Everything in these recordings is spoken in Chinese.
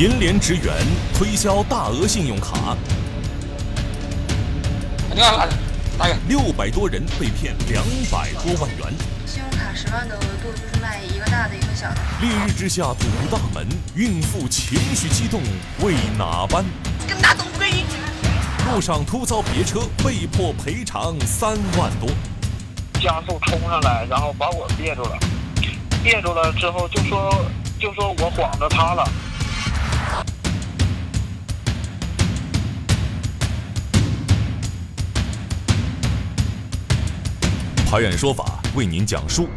银联职员推销大额信用卡？六百多人被骗两百多万元。信用卡十万的额度就是卖一个大的，一个小的。烈日之下堵大门，孕妇情绪激动为哪般？跟哪都不可以。路上突遭别车，被迫赔偿三万多。加速冲上来，然后把我别住了，别住了之后就说就说我晃着他了。拍案说法为您讲述。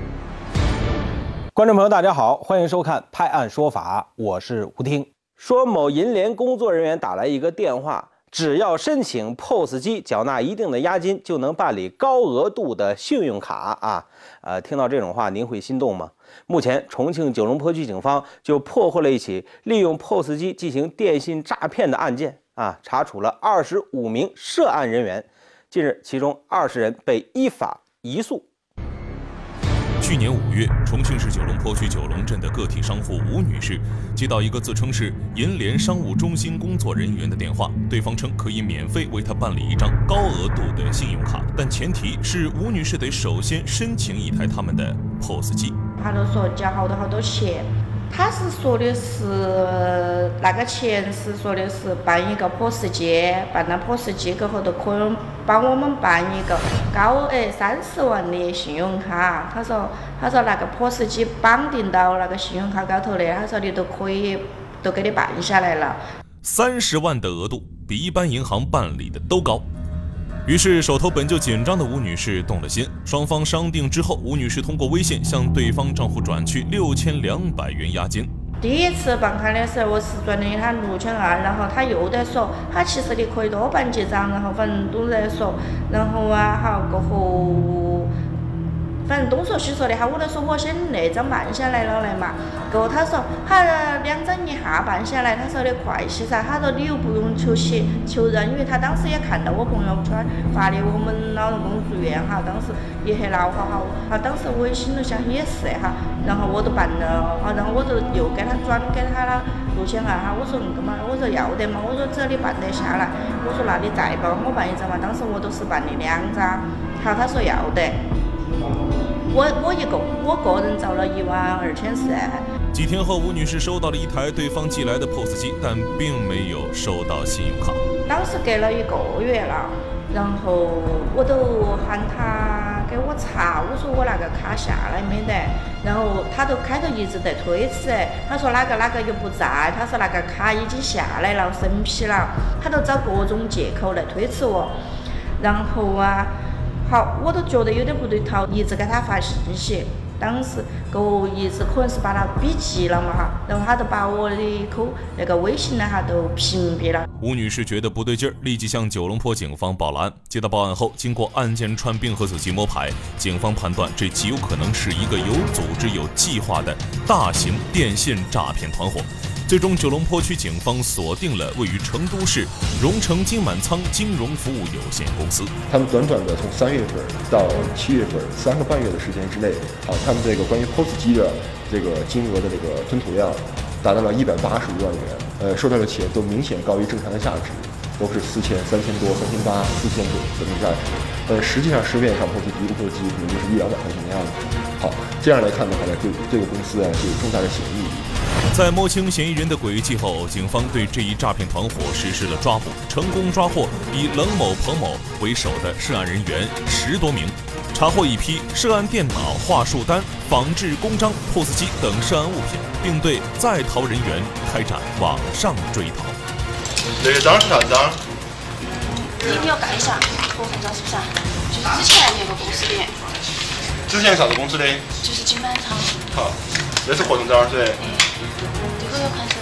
观众朋友，大家好，欢迎收看《拍案说法》，我是吴听。说某银联工作人员打来一个电话，只要申请 POS 机，缴纳一定的押金，就能办理高额度的信用卡啊！呃，听到这种话，您会心动吗？目前，重庆九龙坡区警方就破获了一起利用 POS 机进行电信诈骗的案件啊，查处了二十五名涉案人员。近日，其中二十人被依法。移诉。去年五月，重庆市九龙坡区九龙镇的个体商户吴女士接到一个自称是银联商务中心工作人员的电话，对方称可以免费为她办理一张高额度的信用卡，但前提是吴女士得首先申请一台他们的 POS 机。他都说交好多好多钱。他是说的是那个钱是说的是办一个 POS 机，办了 POS 机过后就可以帮我们办一个高额三十万的信用卡。他说他说那个 POS 机绑定到那个信用卡高头的，他说你都可以都给你办下来了。三十万的额度比一般银行办理的都高。于是，手头本就紧张的吴女士动了心。双方商定之后，吴女士通过微信向对方账户转去六千两百元押金。第一次办卡的时候，我是转的他六千二，然后他又在说，他其实你可以多办几张，然后反正都在说，然后啊，好过后。反正东说西说的哈，我都说我先那张办下来了来嘛。过后他说他两张一下办下来，他说的快些噻。他说你又不用求写求人，因为他当时也看到我朋友圈发的我们老人公住院哈，当时也很恼火哈。他当时我也心里想也是 哈，然后我都办了好，然后我就又给他转给他了六千二哈。我说那个嘛，我说要得嘛，我说只要你办得下来，我说那你再帮我办一张嘛。当时我都是办的两张，好，他说要得。我我一共我个人找了一万二千四。几天后，吴女士收到了一台对方寄来的 POS 机，但并没有收到信用卡。当时隔了一个月了，然后我都喊他给我查，我说我那个卡下来没得，然后他都开头一直在推辞，他说哪个哪个又不在，他说那个卡已经下来了，审批了，他都找各种借口来推辞我，然后啊。好，我都觉得有点不对头，一直给他发信息。当时我一直可能是把他逼急了嘛哈，然后他就把我的口那个微信呢哈都屏蔽了。吴女士觉得不对劲儿，立即向九龙坡警方报了案。接到报案后，经过案件串并和仔细摸排，警方判断这极有可能是一个有组织、有计划的大型电信诈骗团伙。最终，九龙坡区警方锁定了位于成都市荣成金满仓金融服务有限公司。他们短短的从三月份到七月份三个半月的时间之内，啊，他们这个关于 POS 机的这个金额的这个吞吐量达到了一百八十余万元，呃，收到的钱都明显高于正常的价值，都是四千、三千多、三千八、四千多这种价值。呃，实际上市面上 POS 机一个 POS 机可能就是一两百块钱的样子。好，这样来看的话呢，对这个公司啊是有重大的嫌疑。在摸清嫌疑人的轨迹后，警方对这一诈骗团伙实施了抓捕，成功抓获以冷某、彭某为首的涉案人员十多名，查获一批涉案电脑、话术单、仿制公章、POS 机等涉案物品，并对在逃人员开展网上追逃。那个章是啥章？你要盖一下合同章是不是？就是之前那个公司的。之前啥子公司的？就是金满仓。好，那是合同章是。这是发票章。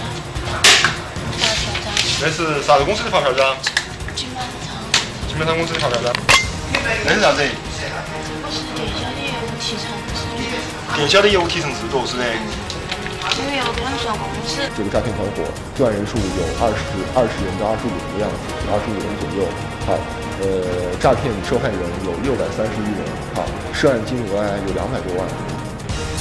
那是啥子公司的发票章？金满仓。金满仓公司的发票章。那是啥子？我是电销的业务提成制度。电销的业务提成制度是的。这个诈骗团伙作案人数有二十二十人到二十五人的样子，二十五人左右。好，呃，诈骗受害人有六百三十一人。好，涉案金额有两百多万。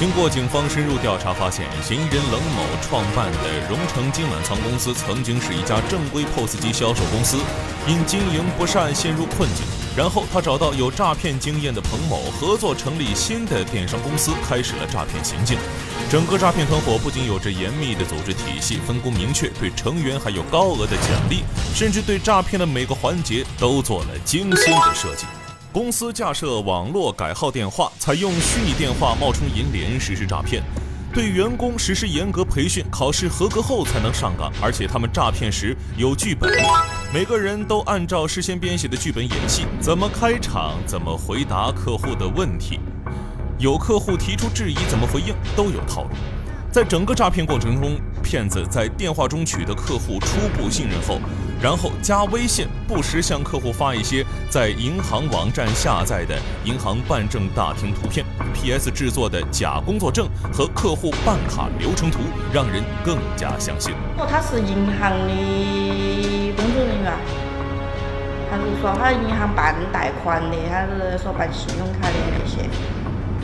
经过警方深入调查，发现嫌疑人冷某创办的荣成金满仓公司曾经是一家正规 POS 机销售公司，因经营不善陷入困境。然后他找到有诈骗经验的彭某，合作成立新的电商公司，开始了诈骗行径。整个诈骗团伙不仅有着严密的组织体系，分工明确，对成员还有高额的奖励，甚至对诈骗的每个环节都做了精心的设计。公司架设网络改号电话，采用虚拟电话冒充银联实施诈骗，对员工实施严格培训，考试合格后才能上岗。而且他们诈骗时有剧本，每个人都按照事先编写的剧本演戏，怎么开场，怎么回答客户的问题，有客户提出质疑怎么回应，都有套路。在整个诈骗过程中，骗子在电话中取得客户初步信任后，然后加微信，不时向客户发一些在银行网站下载的银行办证大厅图片、PS 制作的假工作证和客户办卡流程图，让人更加相信。哦，他是银行的工作人员，他是说他银行办贷款的，他是说办信用卡的那些。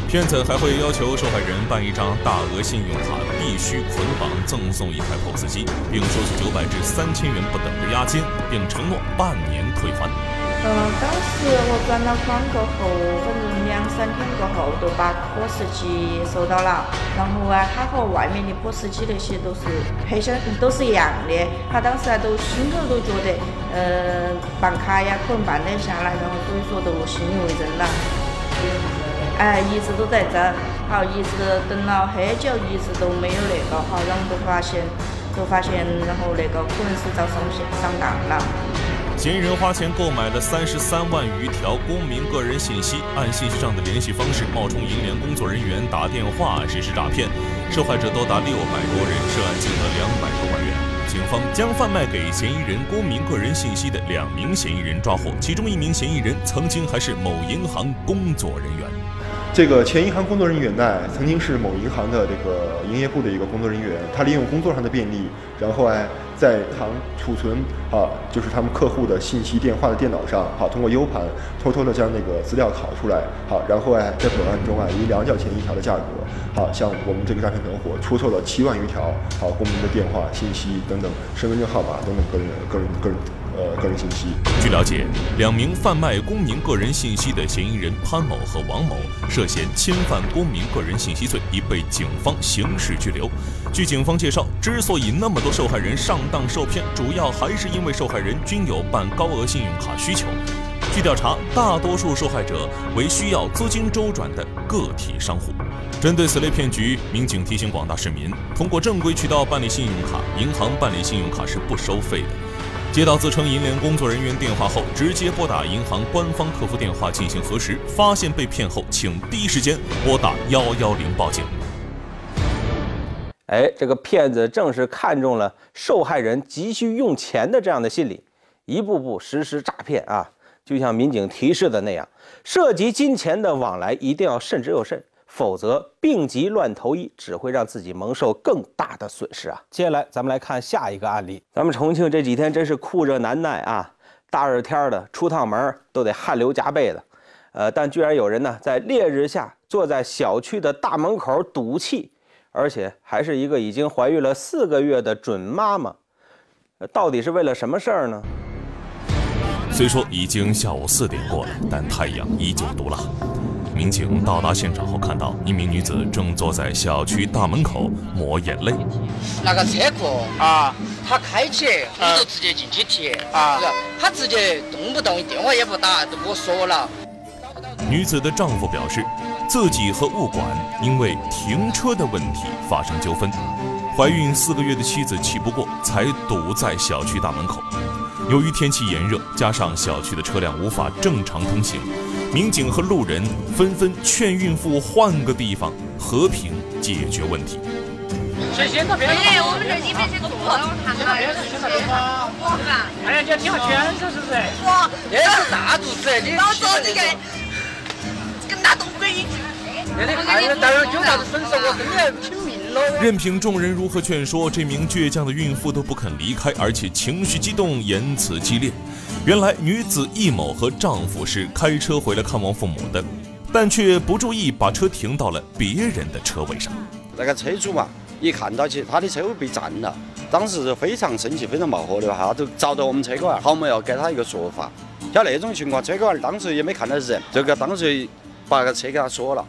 骗子还会要求受害人办一张大额信用卡，必须捆绑赠送一台 POS 机，并收取九百至三千元不等的押金，并承诺半年退还。嗯，当时我转了款过后，反正两三天过后就把 POS 机收到了。然后啊，他和外面的 POS 机那些都是配相，都是一样的。他当时啊都心头都觉得，呃，办卡呀可能办得下来，然后所以说都信以为真了。哎，一直都在这，好，一直等了很久，一直都没有那个好，然后都发现，都发现，然后那个可能是遭上上当了。嫌疑人花钱购买了三十三万余条公民个人信息，按信息上的联系方式冒充银联工作人员打电话实施诈骗，受害者多达六百多人，涉案金额两百多万元。警方将贩卖给嫌疑人公民个人信息的两名嫌疑人抓获，其中一名嫌疑人曾经还是某银行工作人员。这个前银行工作人员呢，曾经是某银行的这个营业部的一个工作人员，他利用工作上的便利，然后哎，在银行储存啊，就是他们客户的信息电话的电脑上，好，通过 U 盘偷偷的将那个资料拷出来，好，然后哎，在本案中啊，以两角钱一条的价格，好，向我们这个诈骗团伙出售了七万余条好公民的电话信息等等身份证号码等等个人个人个人。呃，个人信息。据了解，两名贩卖公民个人信息的嫌疑人潘某和王某涉嫌侵犯公民个人信息罪，已被警方刑事拘留。据警方介绍，之所以那么多受害人上当受骗，主要还是因为受害人均有办高额信用卡需求。据调查，大多数受害者为需要资金周转的个体商户。针对此类骗局，民警提醒广大市民：通过正规渠道办理信用卡，银行办理信用卡是不收费的。接到自称银联工作人员电话后，直接拨打银行官方客服电话进行核实。发现被骗后，请第一时间拨打幺幺零报警。哎，这个骗子正是看中了受害人急需用钱的这样的心理，一步步实施诈骗啊！就像民警提示的那样，涉及金钱的往来一定要慎之又慎。否则，病急乱投医只会让自己蒙受更大的损失啊！接下来，咱们来看下一个案例。咱们重庆这几天真是酷热难耐啊，大热天的出趟门都得汗流浃背的。呃，但居然有人呢在烈日下坐在小区的大门口赌气，而且还是一个已经怀孕了四个月的准妈妈。到底是为了什么事儿呢？虽说已经下午四点过了，但太阳依旧毒辣。民警到达现场后，看到一名女子正坐在小区大门口抹眼泪。那个车库啊，他开起，我就直接进去提啊，他直接动不动电话也不打，都不说了。女子的丈夫表示，自己和物管因为停车的问题发生纠纷，怀孕四个月的妻子气不过，才堵在小区大门口。由于天气炎热，加上小区的车辆无法正常通行。民警和路人纷纷劝孕妇换个地方，和平解决问题。谁先到边上。哎，我们这里面这个路，先到边上，先到边上。哎呀，你要听下劝噻，是不是？哇，这是大肚子，你。老说这个，这个大肚子已经。那你看，待会儿酒啥子损失，我真的要请命了。任凭众人如何劝说，这名倔强的孕妇都不肯离开，而且情绪激动，言辞激烈。原来女子易某和丈夫是开车回来看望父母的，但却不注意把车停到了别人的车位上。那个车主嘛，一看到起他的车位被占了，当时是非常生气、非常冒火的话，他就找到我们车管，好嘛要给他一个说法。像那种情况，车管当时也没看到人，这个当时把个车给他锁了。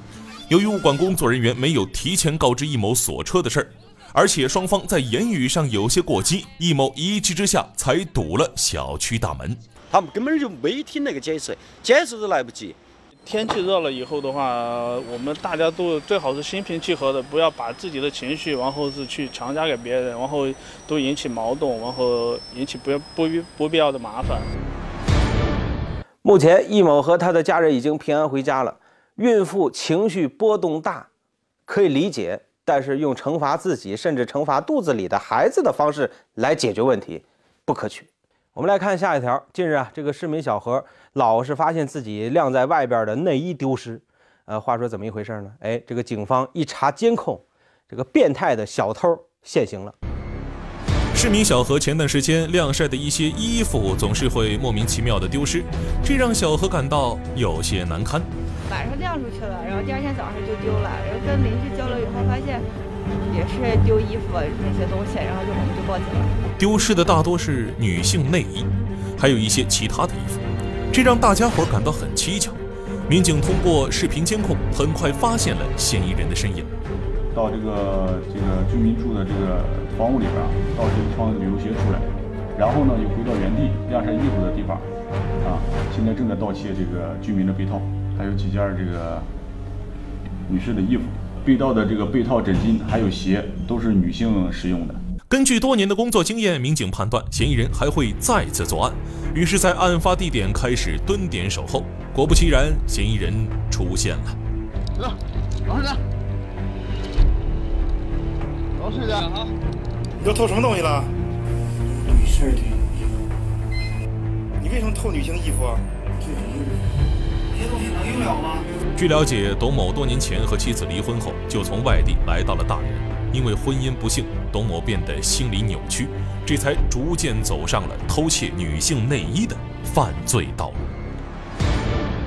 由于物管工作人员没有提前告知易某锁车的事儿，而且双方在言语上有些过激，易某一气之下才堵了小区大门。他们根本就没听那个解释，解释都来不及。天气热了以后的话，我们大家都最好是心平气和的，不要把自己的情绪，然后是去强加给别人，然后都引起矛盾，然后引起不不不必要的麻烦。目前，易某和他的家人已经平安回家了。孕妇情绪波动大，可以理解，但是用惩罚自己，甚至惩罚肚子里的孩子的方式来解决问题，不可取。我们来看下一条。近日啊，这个市民小何老是发现自己晾在外边的内衣丢失。呃，话说怎么一回事呢？哎，这个警方一查监控，这个变态的小偷现形了。市民小何前段时间晾晒的一些衣服总是会莫名其妙的丢失，这让小何感到有些难堪。晚上晾出去了，然后第二天早上就丢了，然后跟邻居交流以后发现。也是丢衣服那些东西，然后就我们就报警了。丢失的大多是女性内衣，还有一些其他的衣服，这让大家伙感到很蹊跷。民警通过视频监控，很快发现了嫌疑人的身影。到这个这个居民住的这个房屋里边，盗这一双旅游鞋出来，然后呢又回到原地晾晒衣服的地方，啊，现在正在盗窃这个居民的被套，还有几件这个女士的衣服。被盗的这个被套、枕巾还有鞋都是女性使用的。根据多年的工作经验，民警判断嫌疑人还会再次作案，于是，在案发地点开始蹲点守候。果不其然，嫌疑人出现了。走，老实点，老实点啊！你都偷什么东西了？女士的衣服。你为什么偷女性衣服啊？这些东西能用了吗？据了解，董某多年前和妻子离婚后，就从外地来到了大连。因为婚姻不幸，董某变得心理扭曲，这才逐渐走上了偷窃女性内衣的犯罪道路。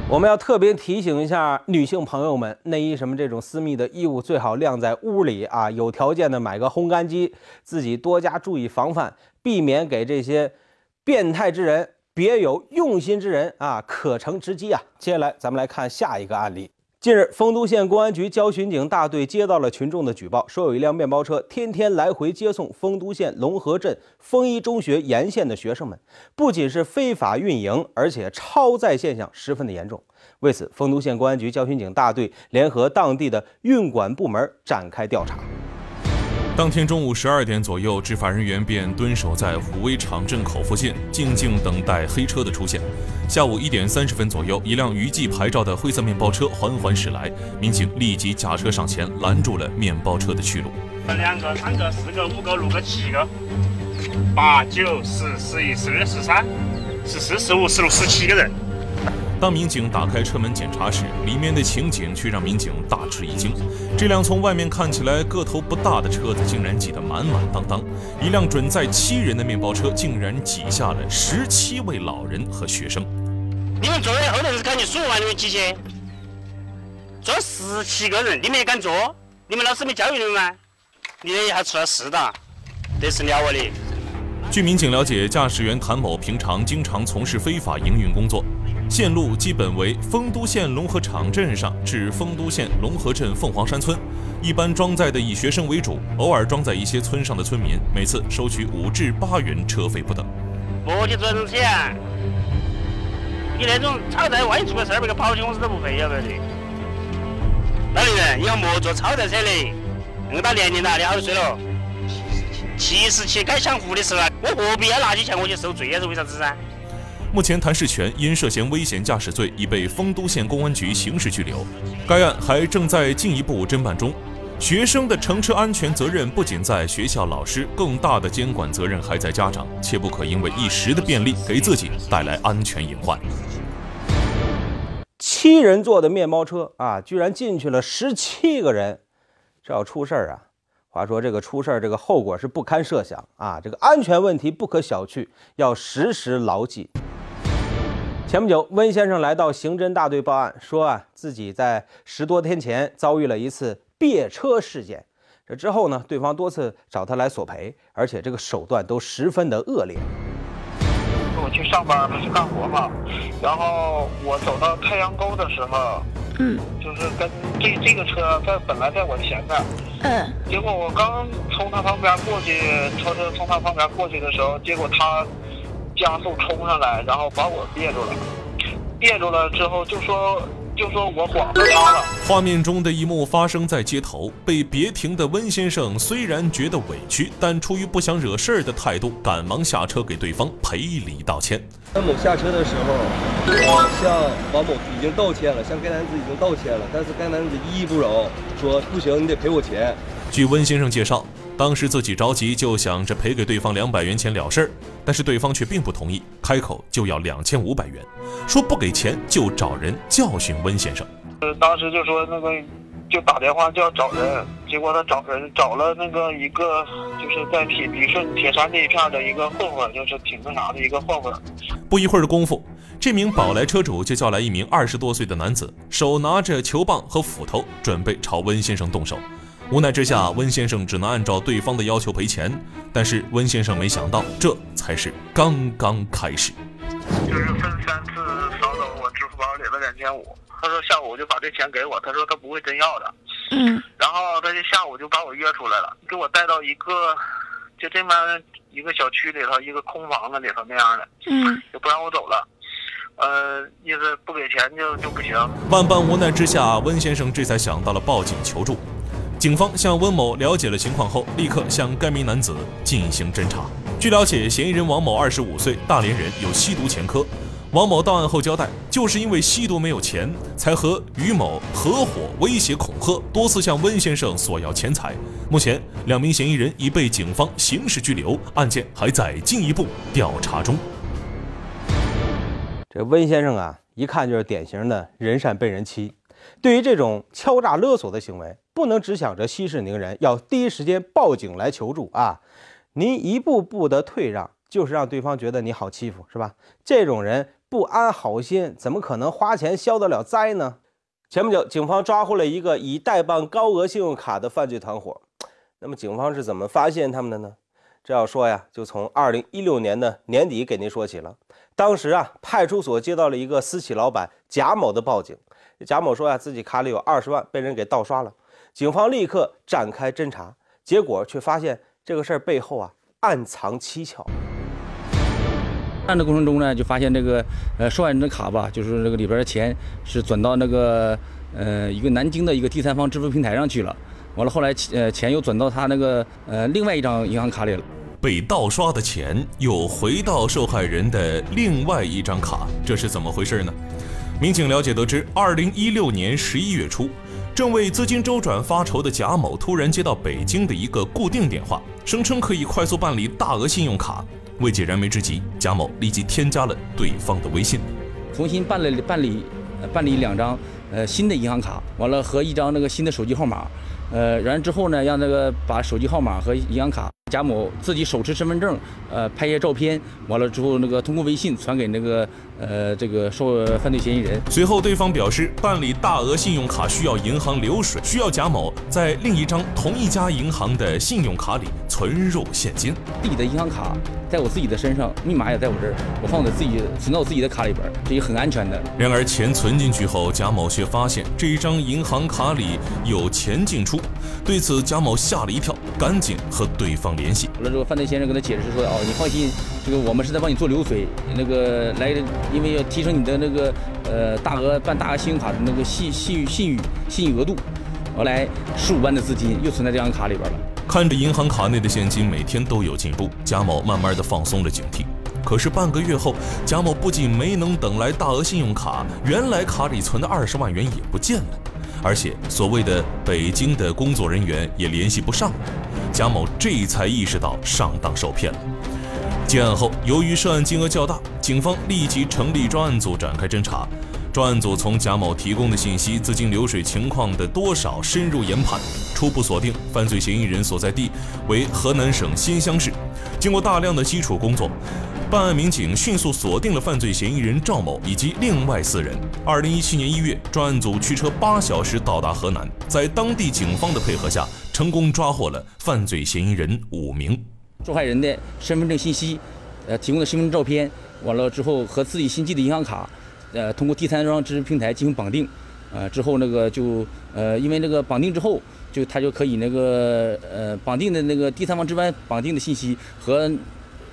我们要特别提醒一下女性朋友们，内衣什么这种私密的衣物，最好晾在屋里啊。有条件的买个烘干机，自己多加注意防范，避免给这些变态之人。别有用心之人啊，可乘之机啊！接下来咱们来看下一个案例。近日，丰都县公安局交巡警大队接到了群众的举报，说有一辆面包车天天来回接送丰都县龙河镇丰一中学沿线的学生们，不仅是非法运营，而且超载现象十分的严重。为此，丰都县公安局交巡警大队联合当地的运管部门展开调查。当天中午十二点左右，执法人员便蹲守在虎威场镇口附近，静静等待黑车的出现。下午一点三十分左右，一辆余记牌照的灰色面包车缓缓驶来，民警立即驾车上前拦住了面包车的去路。两个、三个、四个、五个、六个、七个、八九十、十一、十二、十三、十四、十五、十六、十七个人。当民警打开车门检查时，里面的情景却让民警大吃一惊。这辆从外面看起来个头不大的车子，竟然挤得满满当当。一辆准载七人的面包车，竟然挤下了十七位老人和学生。你们坐在后头是看你数完你们几些？坐十七个人，你们也敢坐？你们老师没教育你们吗？你还出了事的，这是了不得。据民警了解，驾驶员谭某平常经常从事非法营运工作。线路基本为丰都县龙河场镇上至丰都县龙河镇凤凰山村，一般装载的以学生为主，偶尔装载一些村上的村民，每次收取五至八元车费不等。不去挣钱，你那种超载，万一出个事儿，那个保险公司都不赔，晓不得？老年人以后莫坐超载车的，那么大年龄了，你好多岁了？七十七该享福的时候，我何必要拿起钱我去受罪啊？是为啥子噻？目前，谭世全因涉嫌危险驾驶罪已被丰都县公安局刑事拘留，该案还正在进一步侦办中。学生的乘车安全责任不仅在学校老师，更大的监管责任还在家长，切不可因为一时的便利给自己带来安全隐患。七人坐的面包车啊，居然进去了十七个人，这要出事儿啊！话说这个出事儿，这个后果是不堪设想啊！这个安全问题不可小觑，要时时牢记。前不久，温先生来到刑侦大队报案，说啊自己在十多天前遭遇了一次别车事件。这之后呢，对方多次找他来索赔，而且这个手段都十分的恶劣。我去上班嘛，去干活嘛，然后我走到太阳沟的时候，嗯，就是跟这这个车在本来在我前面，嗯，结果我刚从他旁边过去，超车从他旁边过去的时候，结果他加速冲上来，然后把我别住了，别住了之后就说。就说我晃着他了。画面中的一幕发生在街头，被别停的温先生虽然觉得委屈，但出于不想惹事儿的态度，赶忙下车给对方赔礼道歉。温某下车的时候，呃，向王某已经道歉了，向该男子已经道歉了，但是该男子依依不饶，说不行，你得赔我钱。据温先生介绍。当时自己着急，就想着赔给对方两百元钱了事儿，但是对方却并不同意，开口就要两千五百元，说不给钱就找人教训温先生。呃，当时就说那个就打电话就要找人，结果他找人找了那个一个就是在铁旅顺铁山那一片的一个混混，就是挺那啥的一个混混。不一会儿的功夫，这名宝来车主就叫来一名二十多岁的男子，手拿着球棒和斧头，准备朝温先生动手。无奈之下，温先生只能按照对方的要求赔钱。但是温先生没想到，这才是刚刚开始。就是分三次扫走我支付宝里的两千五。他说下午就把这钱给我，他说他不会真要的。嗯。然后他就下午就把我约出来了，给我带到一个就这么一个小区里头，一个空房子里头那样的。嗯。就不让我走了。呃，意思不给钱就就不行。万般无奈之下，温先生这才想到了报警求助。警方向温某了解了情况后，立刻向该名男子进行侦查。据了解，嫌疑人王某二十五岁，大连人，有吸毒前科。王某到案后交代，就是因为吸毒没有钱，才和于某合伙威胁恐吓，多次向温先生索要钱财。目前，两名嫌疑人已被警方刑事拘留，案件还在进一步调查中。这温先生啊，一看就是典型的人善被人欺。对于这种敲诈勒索的行为，不能只想着息事宁人，要第一时间报警来求助啊！您一步步的退让，就是让对方觉得你好欺负，是吧？这种人不安好心，怎么可能花钱消得了灾呢？前不久，警方抓获了一个以代办高额信用卡的犯罪团伙。那么，警方是怎么发现他们的呢？这要说呀，就从二零一六年的年底给您说起了。当时啊，派出所接到了一个私企老板贾某的报警。贾某说呀，自己卡里有二十万被人给盗刷了，警方立刻展开侦查，结果却发现这个事儿背后啊暗藏蹊跷。办案的过程中呢，就发现这个呃受害人的卡吧，就是这个里边的钱是转到那个呃一个南京的一个第三方支付平台上去了，完了后来呃钱又转到他那个呃另外一张银行卡里了。被盗刷的钱又回到受害人的另外一张卡，这是怎么回事呢？民警了解得知，二零一六年十一月初，正为资金周转发愁的贾某突然接到北京的一个固定电话，声称可以快速办理大额信用卡。为解燃眉之急，贾某立即添加了对方的微信，重新办了办理，办理两张呃新的银行卡，完了和一张那个新的手机号码，呃，然后之后呢，让那个把手机号码和银行卡。贾某自己手持身份证，呃，拍些照片，完了之后，那个通过微信传给那个呃这个受犯罪嫌疑人。随后，对方表示办理大额信用卡需要银行流水，需要贾某在另一张同一家银行的信用卡里存入现金。自己的银行卡在我自己的身上，密码也在我这儿，我放在自己存到我自己的卡里边，这也很安全的。然而，钱存进去后，贾某却发现这一张银行卡里有钱进出，对此贾某吓了一跳，赶紧和对方。联系完了之后，犯罪嫌疑人跟他解释说：“哦，你放心，这个我们是在帮你做流水，那个来，因为要提升你的那个呃大额办大额信用卡的那个信信信誉信誉额度，后来十五万的资金又存在这张卡里边了。看着银行卡内的现金每天都有进步，贾某慢慢的放松了警惕。可是半个月后，贾某不仅没能等来大额信用卡，原来卡里存的二十万元也不见了。”而且，所谓的北京的工作人员也联系不上，贾某这才意识到上当受骗了。结案后，由于涉案金额较大，警方立即成立专案组展开侦查。专案组从贾某提供的信息、资金流水情况的多少深入研判，初步锁定犯罪嫌疑人所在地为河南省新乡市。经过大量的基础工作。办案民警迅速锁定了犯罪嫌疑人赵某以及另外四人。二零一七年一月，专案组驱车八小时到达河南，在当地警方的配合下，成功抓获了犯罪嫌疑人五名。受害人的身份证信息，呃，提供的身份证照片，完了之后和自己新记的银行卡，呃，通过第三方支付平台进行绑定，呃，之后那个就呃，因为那个绑定之后，就他就可以那个呃，绑定的那个第三方支付绑定的信息和。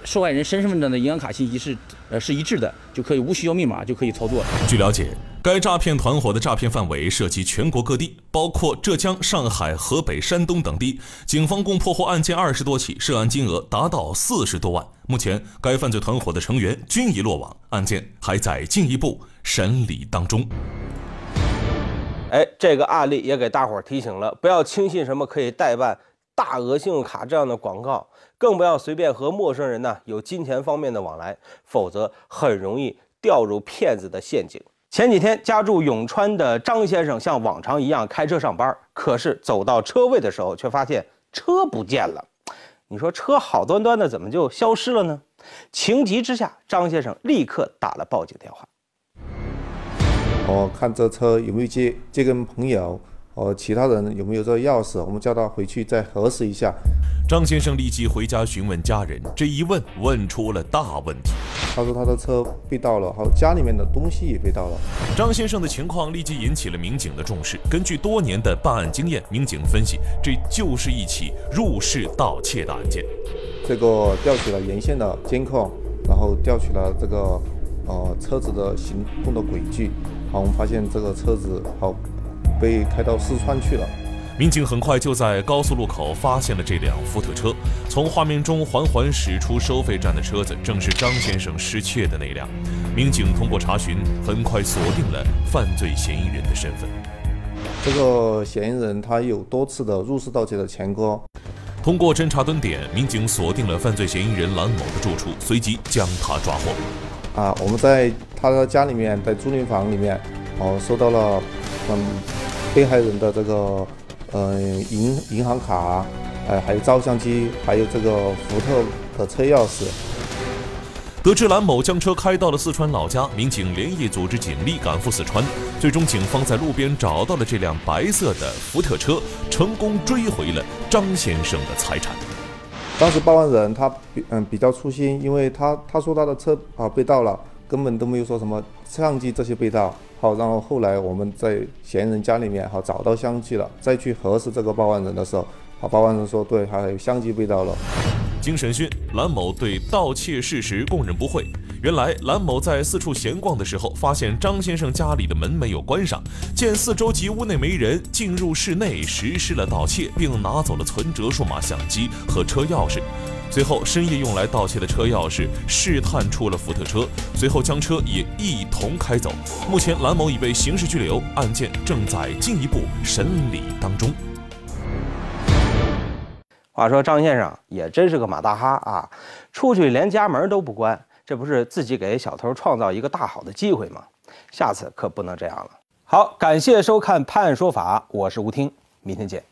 受害人身份证的银行卡信息是呃是一致的，就可以无需要密码就可以操作。据了解，该诈骗团伙的诈骗范围涉及全国各地，包括浙江、上海、河北、山东等地。警方共破获案件二十多起，涉案金额达到四十多万。目前，该犯罪团伙的成员均已落网，案件还在进一步审理当中。哎，这个案例也给大伙儿提醒了，不要轻信什么可以代办大额信用卡这样的广告。更不要随便和陌生人呢有金钱方面的往来，否则很容易掉入骗子的陷阱。前几天家住永川的张先生像往常一样开车上班，可是走到车位的时候，却发现车不见了。你说车好端端的怎么就消失了呢？情急之下，张先生立刻打了报警电话。我看这车有没有借借跟朋友。哦，其他人有没有这个钥匙？我们叫他回去再核实一下。张先生立即回家询问家人，这一问问出了大问题。他说他的车被盗了，还有家里面的东西也被盗了。张先生的情况立即引起了民警的重视。根据多年的办案经验，民警分析，这就是一起入室盗窃的案件。这个调取了沿线的监控，然后调取了这个呃车子的行动的轨迹。好，我们发现这个车子好。被开到四川去了。民警很快就在高速路口发现了这辆福特车。从画面中缓缓驶出收费站的车子，正是张先生失窃的那辆。民警通过查询，很快锁定了犯罪嫌疑人的身份。这个嫌疑人他有多次的入室盗窃的前科。通过侦查蹲点，民警锁定了犯罪嫌疑人蓝某的住处，随即将他抓获。啊，我们在他的家里面，在租赁房里面，哦，收到了，嗯。被害人的这个呃银银行卡，呃还有照相机，还有这个福特的车钥匙。得知蓝某将车开到了四川老家，民警连夜组织警力赶赴四川。最终，警方在路边找到了这辆白色的福特车，成功追回了张先生的财产。当时报案人他嗯比较粗心，因为他他说他的车啊被盗了，根本都没有说什么相机这些被盗。好，然后后来我们在嫌疑人家里面好找到相机了，再去核实这个报案人的时候，好，报案人说对，还有相机被盗了。经审讯，蓝某对盗窃事实供认不讳。原来，蓝某在四处闲逛的时候，发现张先生家里的门没有关上，见四周及屋内没人，进入室内实施了盗窃，并拿走了存折、数码相机和车钥匙。随后，深夜用来盗窃的车钥匙试探出了福特车，随后将车也一同开走。目前，蓝某已被刑事拘留，案件正在进一步审理当中。话说，张先生也真是个马大哈啊，出去连家门都不关，这不是自己给小偷创造一个大好的机会吗？下次可不能这样了。好，感谢收看《判案说法》，我是吴听，明天见。